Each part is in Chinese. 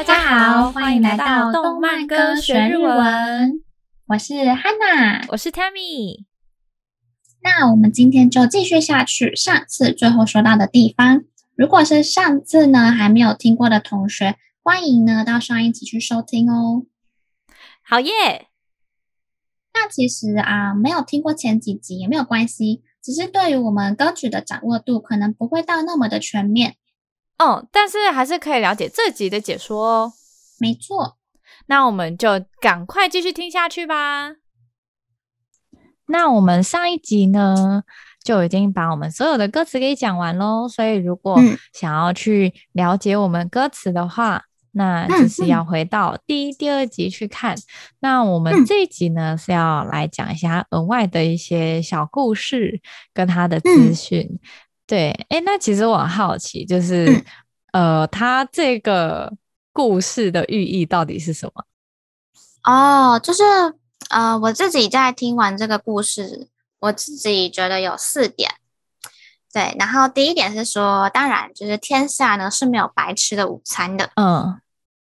大家好，欢迎来到动漫歌学日文。我是 Hanna，我是 Tammy。那我们今天就继续下去，上次最后说到的地方。如果是上次呢还没有听过的同学，欢迎呢到上一集去收听哦。好耶！那其实啊，没有听过前几集也没有关系，只是对于我们歌曲的掌握度可能不会到那么的全面。哦，但是还是可以了解这集的解说哦。没错，那我们就赶快继续听下去吧。那我们上一集呢，就已经把我们所有的歌词给讲完喽。所以如果想要去了解我们歌词的话，嗯、那就是要回到第一、第二集去看。那我们这一集呢，是要来讲一下额外的一些小故事跟他的资讯。嗯对，哎，那其实我很好奇，就是，嗯、呃，他这个故事的寓意到底是什么？哦，就是，呃，我自己在听完这个故事，我自己觉得有四点。对，然后第一点是说，当然，就是天下呢是没有白吃的午餐的。嗯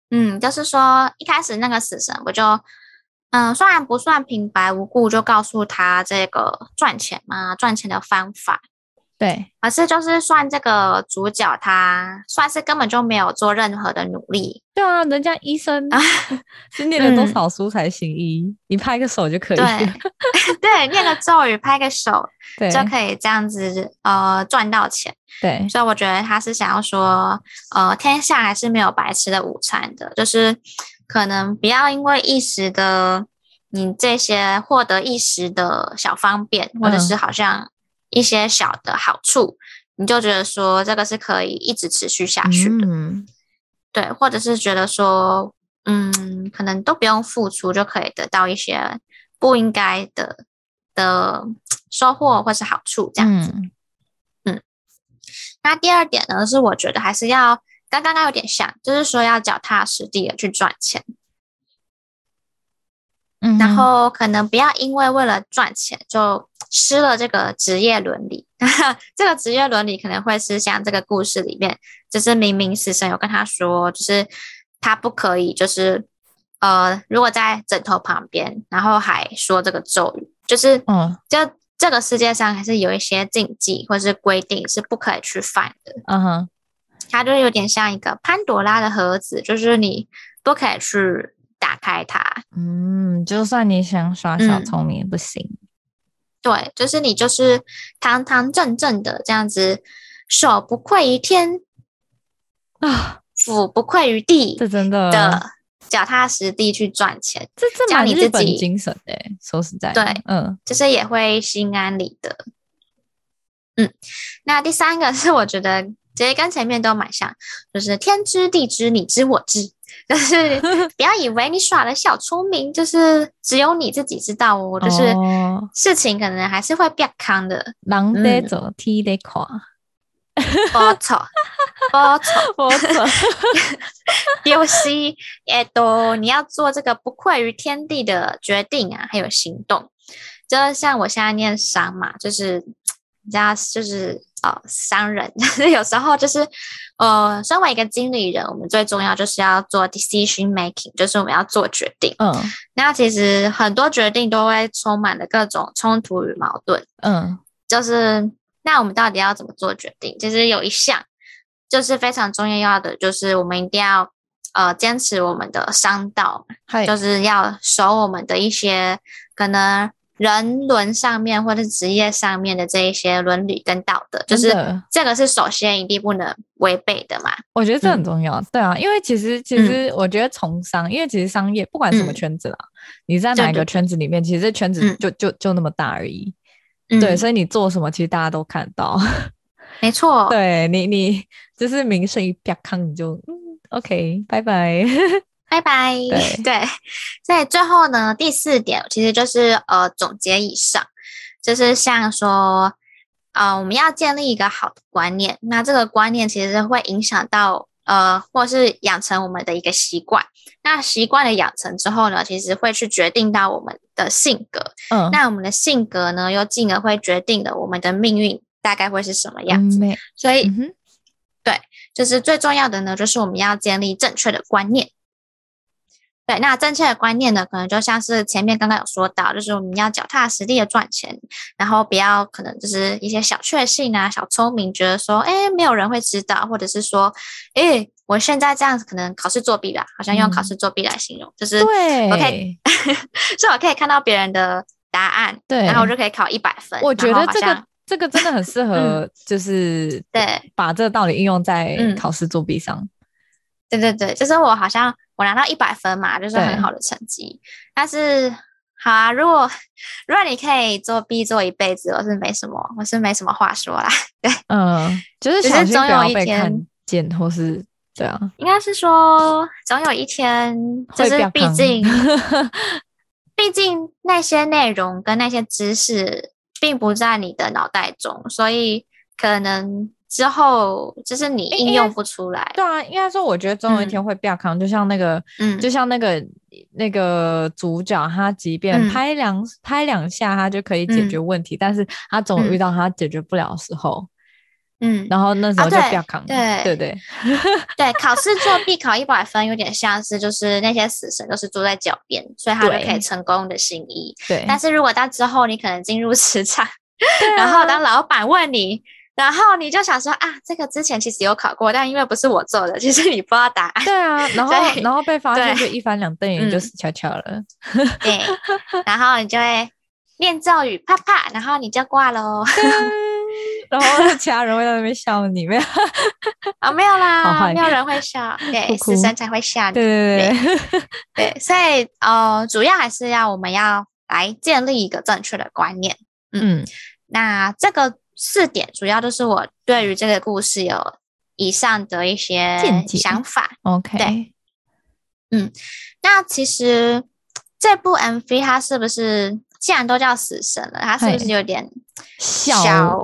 嗯，就是说，一开始那个死神不就，嗯、呃，虽然不算平白无故就告诉他这个赚钱嘛，赚钱的方法。对，而是就是算这个主角，他算是根本就没有做任何的努力。对啊，人家医生啊，是念了多少书才行医？嗯、你拍个手就可以。对，对，念个咒语，拍个手，就可以这样子呃赚到钱。对，所以我觉得他是想要说，呃，天下还是没有白吃的午餐的，就是可能不要因为一时的你这些获得一时的小方便，或者是好像。一些小的好处，你就觉得说这个是可以一直持续下去的，嗯、对，或者是觉得说，嗯，可能都不用付出就可以得到一些不应该的的收获或是好处，这样子。嗯，嗯，那第二点呢，是我觉得还是要跟刚刚有点像，就是说要脚踏实地的去赚钱。嗯，然后可能不要因为为了赚钱就失了这个职业伦理。这个职业伦理可能会是像这个故事里面，就是明明死神有跟他说，就是他不可以，就是呃，如果在枕头旁边，然后还说这个咒语，就是嗯，就这个世界上还是有一些禁忌或是规定是不可以去犯的。嗯哼，它就有点像一个潘朵拉的盒子，就是你不可以去。打开它，嗯，就算你想耍小聪明也不行。嗯，对，就是你就是堂堂正正的这样子，手不愧于天啊，腹不愧于地，这真的的脚踏实地去赚钱，这这蛮日本精神的。说实在，对，嗯，就是也会心安理得。嗯，那第三个是我觉得其实跟前面都蛮像，就是天知地知，你知我知。就是 不要以为你耍了小聪明，就是只有你自己知道哦。就是事情可能还是会变康的。人得走，天得看。没错，没错，没错。就是，哎，都你要做这个不愧于天地的决定啊，还有行动。就像我现在念商嘛，就是你知道，就是。呃，商人 有时候就是，呃，身为一个经理人，我们最重要就是要做 decision making，就是我们要做决定。嗯，那其实很多决定都会充满了各种冲突与矛盾。嗯，就是那我们到底要怎么做决定？其实有一项就是非常重要的，就是我们一定要呃坚持我们的商道，就是要守我们的一些可能。人伦上面或者职业上面的这一些伦理跟道德，就是这个是首先一定不能违背的嘛。我觉得这很重要，嗯、对啊，因为其实其实我觉得从商，嗯、因为其实商业不管什么圈子啦，嗯、你在哪一个圈子里面，其实这圈子就、嗯、就就，那么大而已。嗯、对，所以你做什么，其实大家都看到。没错，对你你就是名声一啪康，你就嗯，OK，拜拜。拜拜。对，对，所以最后呢，第四点其实就是呃总结以上，就是像说，呃，我们要建立一个好的观念，那这个观念其实会影响到呃，或是养成我们的一个习惯。那习惯的养成之后呢，其实会去决定到我们的性格。嗯，那我们的性格呢，又进而会决定了我们的命运大概会是什么样子。嗯、所以，嗯对，就是最重要的呢，就是我们要建立正确的观念。对，那正确的观念呢，可能就像是前面刚刚有说到，就是我们要脚踏实地的赚钱，然后不要可能就是一些小确幸啊、小聪明，觉得说，哎，没有人会知道，或者是说，哎，我现在这样子可能考试作弊吧，好像用考试作弊来形容，嗯、就是对，OK，所以我可以看到别人的答案，对，然后我就可以考一百分。我觉得这个这个真的很适合，就是、嗯、对，把这个道理应用在考试作弊上。对对对，就是我好像。我拿到一百分嘛，就是很好的成绩。但是，好啊，如果如果你可以作弊做一辈子，我是没什么，我是没什么话说啦。对，嗯，就是小心不要被看见，或是对啊。应该是说，总有一天，就是毕竟，毕竟那些内容跟那些知识并不在你的脑袋中，所以可能。之后就是你应用不出来，对啊，应该说我觉得总有一天会变康，就像那个，嗯，就像那个那个主角，他即便拍两、嗯、拍两下，他就可以解决问题，嗯、但是他总遇到他解决不了的时候，嗯，然后那时候就变康，对对对。对，考试作弊考一百分，有点像是就是那些死神都是坐在脚边，所以他就可以成功的心意，对。但是如果到之后你可能进入职场，然后当老板问你。然后你就想说啊，这个之前其实有考过，但因为不是我做的，其实你不知道答案。对啊，然 后然后被发现就一翻两瞪眼就死翘翘了。嗯、对，然后你就会念咒语，啪啪，然后你就挂喽。然后其他人会在那边笑你，没有？啊、哦，没有啦，没有人会笑，对，死神才会笑你。对对对对，对，所以呃，主要还是要我们要来建立一个正确的观念。嗯，嗯那这个。四点主要都是我对于这个故事有以上的一些想法。OK，对，嗯，那其实这部 MV 它是不是既然都叫死神了，它是不是有点小小，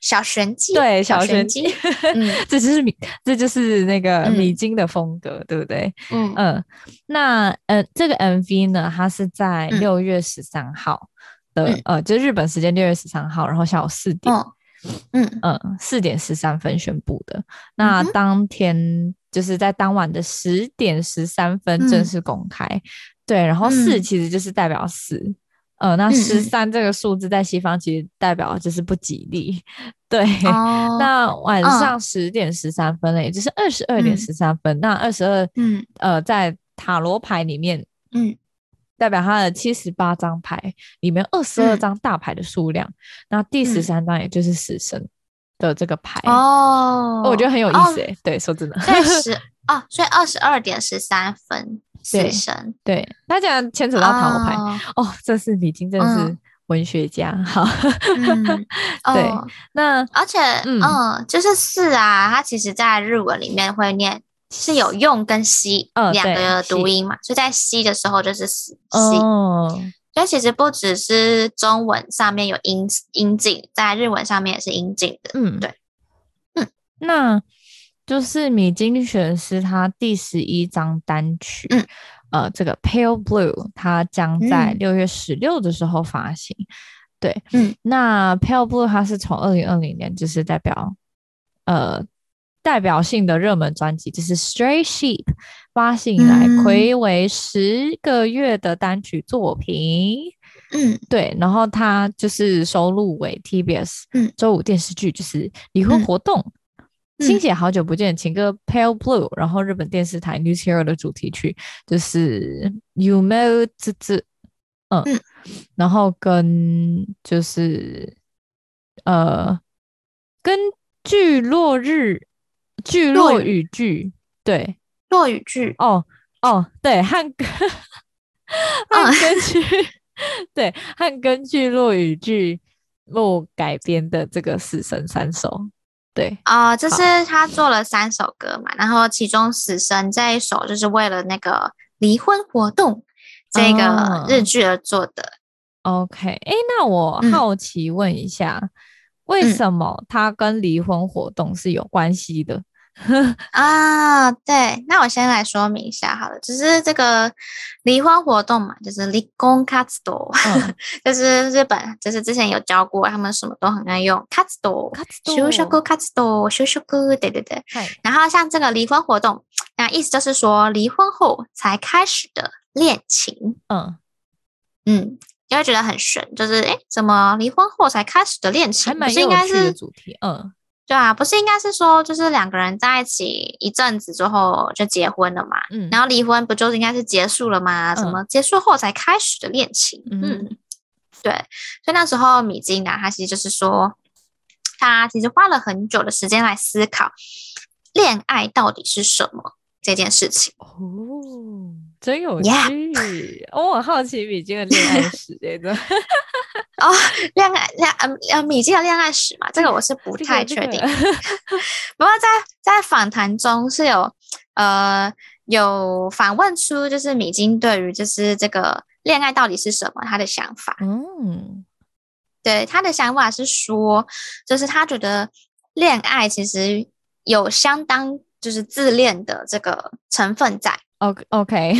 小玄机？对，小玄机。嗯，这就是米，这就是那个米津的风格，嗯、对不对？嗯嗯。那呃，这个 MV 呢，它是在六月十三号。嗯、呃，就是日本时间六月十三号，然后下午四点，嗯。嗯，四点十三分宣布的。那当天就是在当晚的十点十三分正式公开，嗯、对。然后四其实就是代表四，嗯、呃，那十三这个数字在西方其实代表就是不吉利，对。哦、那晚上十点十三分呢，也就是二十二点十三分，嗯、那二十二，嗯，呃，在塔罗牌里面，嗯。代表他的七十八张牌里面二十二张大牌的数量，嗯、那第十三张也就是死神的这个牌哦，我觉得很有意思诶。哦、对，说真的，对 十哦，所以二十二点十三分死神，对，那竟然牵扯到塔罗牌哦，哦，这是李金，真的是文学家，嗯、好，嗯、对，哦、那而且嗯，嗯，就是四啊，它其实在日文里面会念。是有用跟西两个读音嘛？哦、所以在西的时候就是死西，哦、所以其实不只是中文上面有音音镜，在日文上面也是音镜的。嗯，对，嗯，那就是米津玄师他第十一张单曲，嗯、呃，这个 Pale Blue，它将在六月十六的时候发行。嗯、对，嗯，那 Pale Blue 它是从二零二零年就是代表，呃。代表性的热门专辑就是 Stray Sheep 发行以来暌违十个月的单曲作品，嗯，对，然后它就是收录为 TBS 周五电视剧就是离婚活动，亲姐、嗯、好久不见情歌 Pale Blue，然后日本电视台 News Hero 的主题曲就是有没有这这，嗯，嗯。然后跟就是呃根据落日。剧落雨剧，对，落雨剧，哦哦，对，和和根据，对，汉根据落雨剧落改编的这个死神三首，对啊，就是他做了三首歌嘛，然后其中死神这一首就是为了那个离婚活动这个日剧而做的。哦、OK，哎，那我好奇问一下，嗯、为什么他跟离婚活动是有关系的？啊，对，那我先来说明一下好了，就是这个离婚活动嘛，就是离婚活动，嗯、就是日本，就是之前有教过，他们什么都很爱用活动，就职活动，就职，对对对。然后像这个离婚活动，那意思就是说离婚后才开始的恋情。嗯嗯，就会觉得很玄，就是诶，怎么离婚后才开始的恋情？还蛮有趣的主题，嗯。对啊，不是应该是说，就是两个人在一起一阵子之后就结婚了嘛？嗯，然后离婚不就是应该是结束了吗？怎么结束后才开始的恋情？嗯，嗯，对，所以那时候米津呢，他其实就是说，他其实花了很久的时间来思考恋爱到底是什么这件事情。哦，真有趣！Yeah. 哦，我很好奇米津的恋爱史这个。哦，恋爱恋呃呃，米津的恋爱史嘛，这个我是不太确定。不过在在访谈中是有呃有反问出，就是米津对于就是这个恋爱到底是什么他的想法。嗯，对，他的想法是说，就是他觉得恋爱其实有相当就是自恋的这个成分在。OK OK，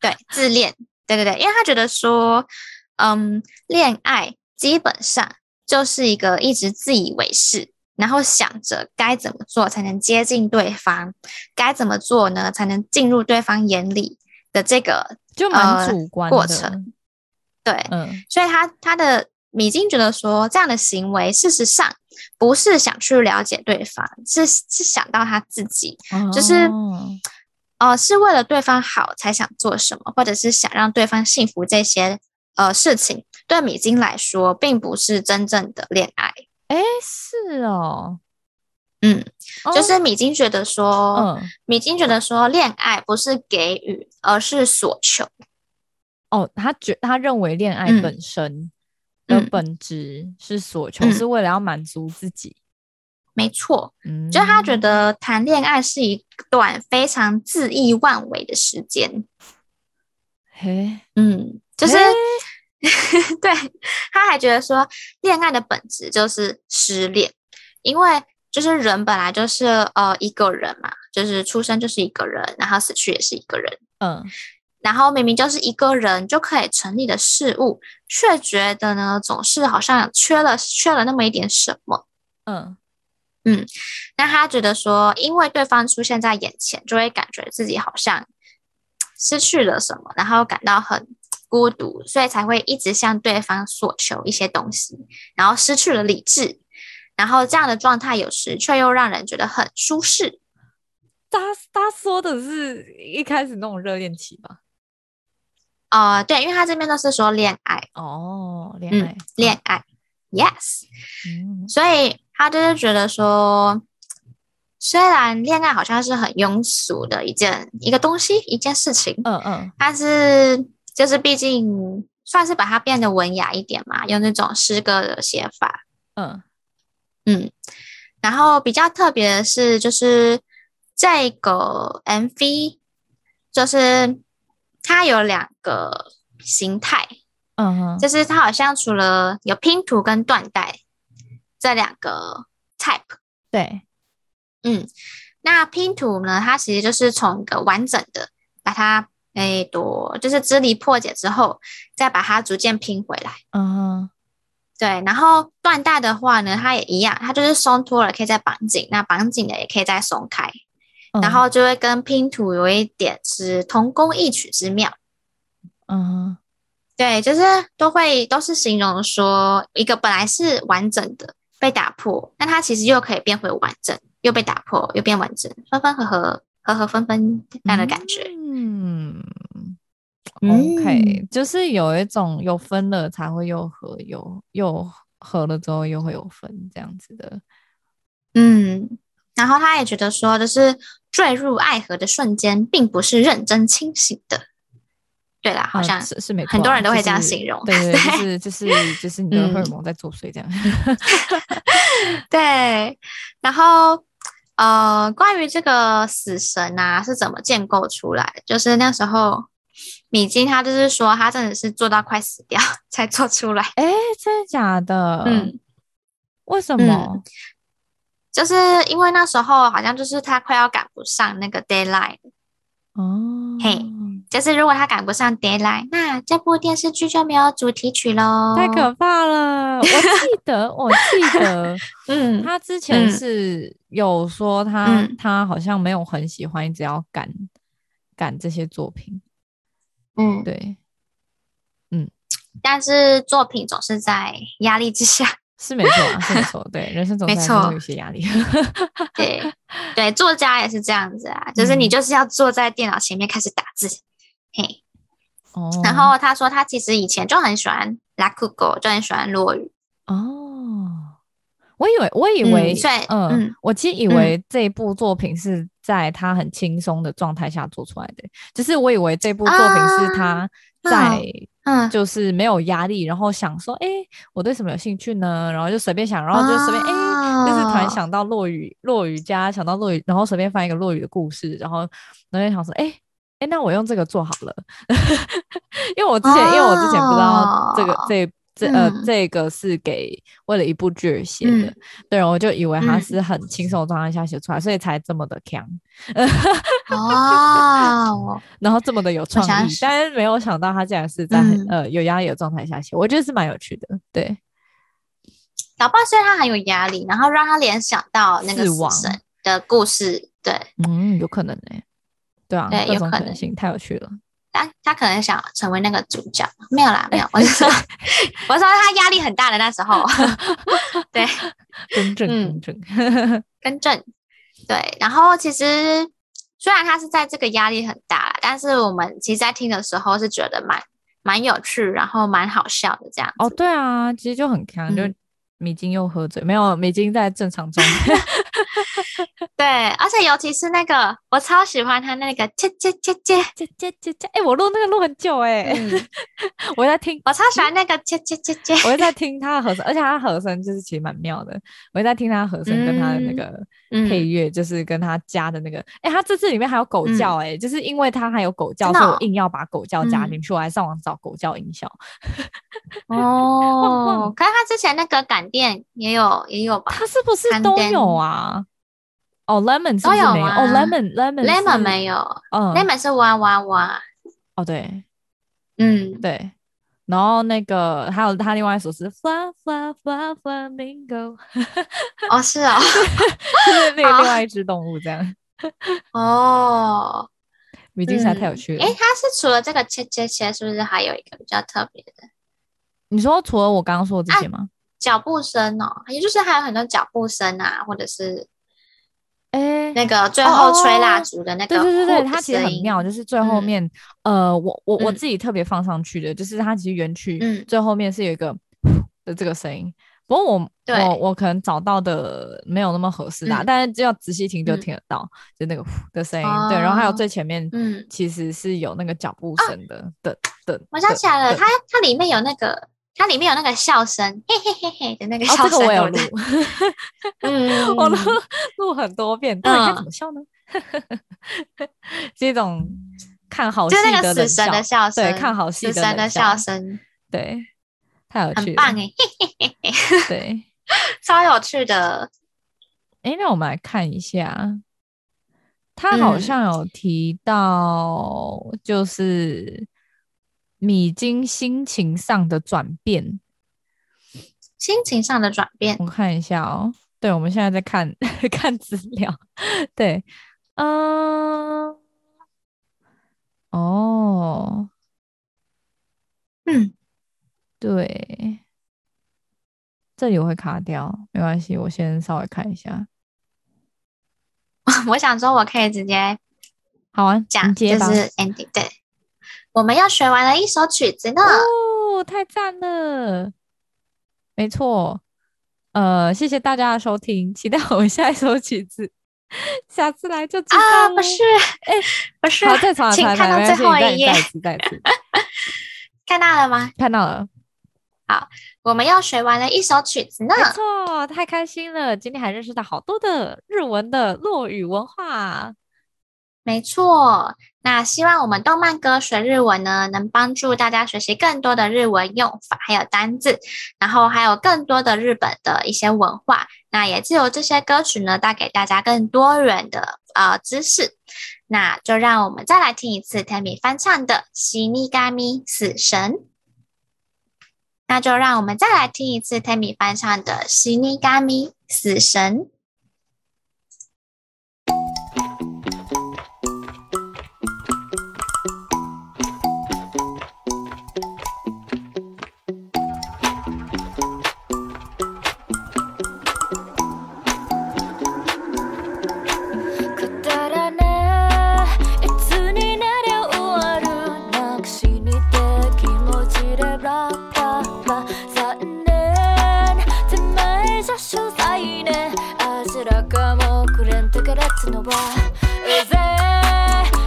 对，自恋，对对对，因为他觉得说。嗯，恋爱基本上就是一个一直自以为是，然后想着该怎么做才能接近对方，该怎么做呢才能进入对方眼里的这个就蛮主观过程。对，嗯，所以他他的米津觉得说，这样的行为事实上不是想去了解对方，是是想到他自己，哦、就是呃是为了对方好才想做什么，或者是想让对方幸福这些。呃，事情对米津来说，并不是真正的恋爱。哎，是哦，嗯，就是米津觉得说，嗯，米津觉得说，恋爱不是给予，而是所求。哦，他觉他认为恋爱本身的本质是所求，嗯，是为了要满足自己。没错，嗯，就他觉得谈恋爱是一段非常恣意妄为的时间。嘿，嗯。就是，对，他还觉得说，恋爱的本质就是失恋，因为就是人本来就是呃一个人嘛，就是出生就是一个人，然后死去也是一个人，嗯，然后明明就是一个人就可以成立的事物，却觉得呢总是好像缺了缺了那么一点什么，嗯。嗯，那他觉得说，因为对方出现在眼前，就会感觉自己好像失去了什么，然后感到很。孤独，所以才会一直向对方索求一些东西，然后失去了理智，然后这样的状态有时却又让人觉得很舒适。他他说的是一开始那种热恋期吧？哦、呃，对，因为他这边都是说恋爱哦，恋爱，恋、嗯、爱、哦、，yes，、嗯、所以他就是觉得说，虽然恋爱好像是很庸俗的一件一个东西，一件事情，嗯嗯，但是。就是毕竟算是把它变得文雅一点嘛，用那种诗歌的写法。嗯嗯，然后比较特别的是，就是这个 MV，就是它有两个形态。嗯哼，就是它好像除了有拼图跟缎带这两个 type。对，嗯，那拼图呢，它其实就是从一个完整的把它。哎，多就是支离破解之后，再把它逐渐拼回来。嗯，对。然后断带的话呢，它也一样，它就是松脱了，可以再绑紧；那绑紧的也可以再松开。嗯，然后就会跟拼图有一点是同工异曲之妙。嗯，对，就是都会都是形容说一个本来是完整的被打破，但它其实又可以变回完整，又被打破又变完整，分分合合，合合分分这样的感觉。，OK，嗯，就是有一种有分了才会又合，有又合了之后又会有分这样子的。嗯，然后他也觉得说，就是坠入爱河的瞬间，并不是认真清醒的。对啦，好像是是没错，很多人都会这样形容。对对，就是就是就是你的荷尔蒙在作祟这样。嗯、对，然后。呃，关于这个死神啊是怎么建构出来？就是那时候米津他就是说他真的是做到快死掉 才做出来。哎，真的假的？嗯，为什么？嗯，就是因为那时候好像就是他快要赶不上那个 deadline 哦，嘿，就是如果他赶不上 deadline，那这部电视剧就没有主题曲喽，太可怕了！我记得，我记得，嗯，他之前是有说他、嗯、他好像没有很喜欢，一直要赶赶这些作品，嗯，对，嗯，但是作品总是在压力之下。是没错啊，是没错，对，人生总是有些压力。对对，作家也是这样子啊，就是你就是要坐在电脑前面开始打字，嗯、嘿。哦。然后他说他其实以前就很喜欢拉酷狗，就很喜欢落雨。哦。我以为，我以为，嗯，嗯，我其实以为这一部作品是在他很轻松的状态下做出来的，嗯、就是我以为这部作品是他在。嗯，就是没有压力，然后想说，哎，我对什么有兴趣呢？然后就随便想，然后就随便，哎、哦，就是突然想到落雨，落雨家想到落雨，然后随便翻一个落雨的故事，然后然后就想说，哎，哎，那我用这个做好了，因为我之前、哦，因为我之前不知道这个这。这呃、嗯，这个是给为了一部剧而写的，嗯，对，我就以为他是很轻松的状态下写出来，嗯，所以才这么的强哦，然后这么的有创意，但是没有想到他竟然是在呃有压力的状态下写，我觉得是蛮有趣的，对。老爸虽然他很有压力，然后让他联想到那个死神的故事，对，嗯，有可能呢，对啊，对，有可能。性太有趣了。他他可能想成为那个主角，没有啦，没有。我是说，我说他压力很大的那时候，对，更正，更正，更正，对。然后其实虽然他是在这个压力很大，但是我们其实，在听的时候是觉得蛮蛮有趣，然后蛮好笑的这样。哦，对啊，其实就很强，嗯、就。米津又喝醉，没有，米津在正常状态。对，而且尤其是那个，我超喜欢他那个切切切切。切切切切，哎，我录那个录很久哎、欸嗯，我在听，我超喜欢那个切切切切，我在听他的和声，而且他和声就是其实蛮妙的，我在听他和声跟他的那个配乐、嗯，就是跟他加的那个，哎，他这次里面还有狗叫、欸，哎、嗯，就是因为他还有狗叫，所以我硬要把狗叫加进去、嗯，我还上网找狗叫音效。哦，可是他之前那个感。店也有也有吧？它是不是都有啊？哦、oh,，lemon 是不是没有？哦、oh,，lemon lemon lemon 没有。嗯，lemon 是哇哇哇。哦、oh,，对，嗯，对。然后那个还有他另外一首是 fla fla fla flamingo。哦，是啊、哦，就是那个 另外一只动物这样。哦，米津实在太有趣了。哎、嗯，它是除了这个切切切，是不是还有一个比较特别的？你说除了我刚刚说的这些吗？啊脚步声哦，也就是还有很多脚步声啊，或者是，哎，那个最后吹蜡烛的那个，对对对对，它其实很妙，就是最后面，嗯、呃，我我我自己特别放上去的，嗯、就是它其实园区最后面是有一个的这个声音，不过我我我可能找到的没有那么合适啦，嗯、但是只要仔细听就听得到，嗯、就那个的声音、哦，对，然后还有最前面，嗯，其实是有那个脚步声的的的，我想起来了，它它里面有那个。它里面有那个笑声，嘿嘿嘿嘿的那个笑声，哦，这个我有录，嗯，我 录录很多遍，到底该怎么笑呢？这种看好戏的死神的笑声，对，看好戏的，的笑声，对，太有趣了，很棒哎，嘿嘿嘿嘿，对，超有趣的。哎，那我们来看一下，他好像有提到，就是。米津心情上的转变，心情上的转变，我看一下哦。对，我们现在在看 看资料。对，嗯，哦，嗯，对，这里我会卡掉，没关系，我先稍微看一下。我想说，我可以直接好啊，讲，就是 ending 对。我们要学完了一首曲子呢！哦，太赞了！没错，呃，谢谢大家的收听，期待我们下一首曲子，下次来就知道啊，不是，哎，不是，好，再重来，请看到最后一页，再次，再次，看到了吗？看到了。好，我们要学完了一首曲子呢。没错，太开心了！今天还认识到好多的日文的落语文化。没错。那希望我们动漫歌学日文呢，能帮助大家学习更多的日文用法，还有单字，然后还有更多的日本的一些文化。那也借由这些歌曲呢，带给大家更多元的呃知识。那就让我们再来听一次 Temi 翻唱的《死神》死神。那就让我们再来听一次 Temi 翻唱的《西尼嘎咪死神》ばう。ぜ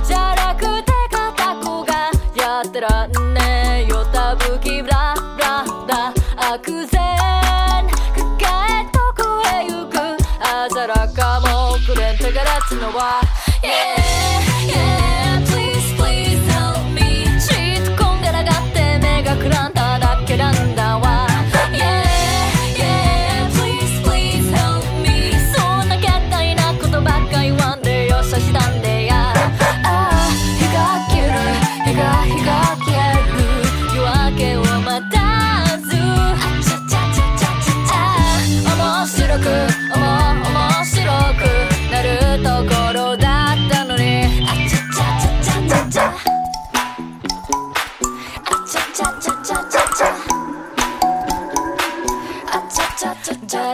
じゃなくて片子がやってらんねえよたぶきブラブラだ悪然抱えとこへ行く。あざらかもくれんてがらつのは、yeah!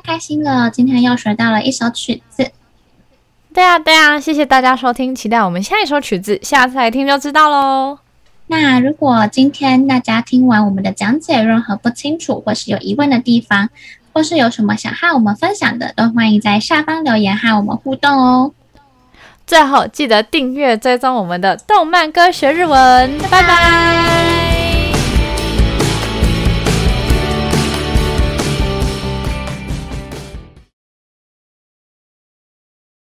开心了！今天又学到了一首曲子。对啊，对啊，谢谢大家收听，期待我们下一首曲子，下次来听就知道喽。那如果今天大家听完我们的讲解，任何不清楚或是有疑问的地方，或是有什么想和我们分享的，都欢迎在下方留言和我们互动哦。最后记得订阅追踪我们的动漫歌学日文，拜拜。拜拜。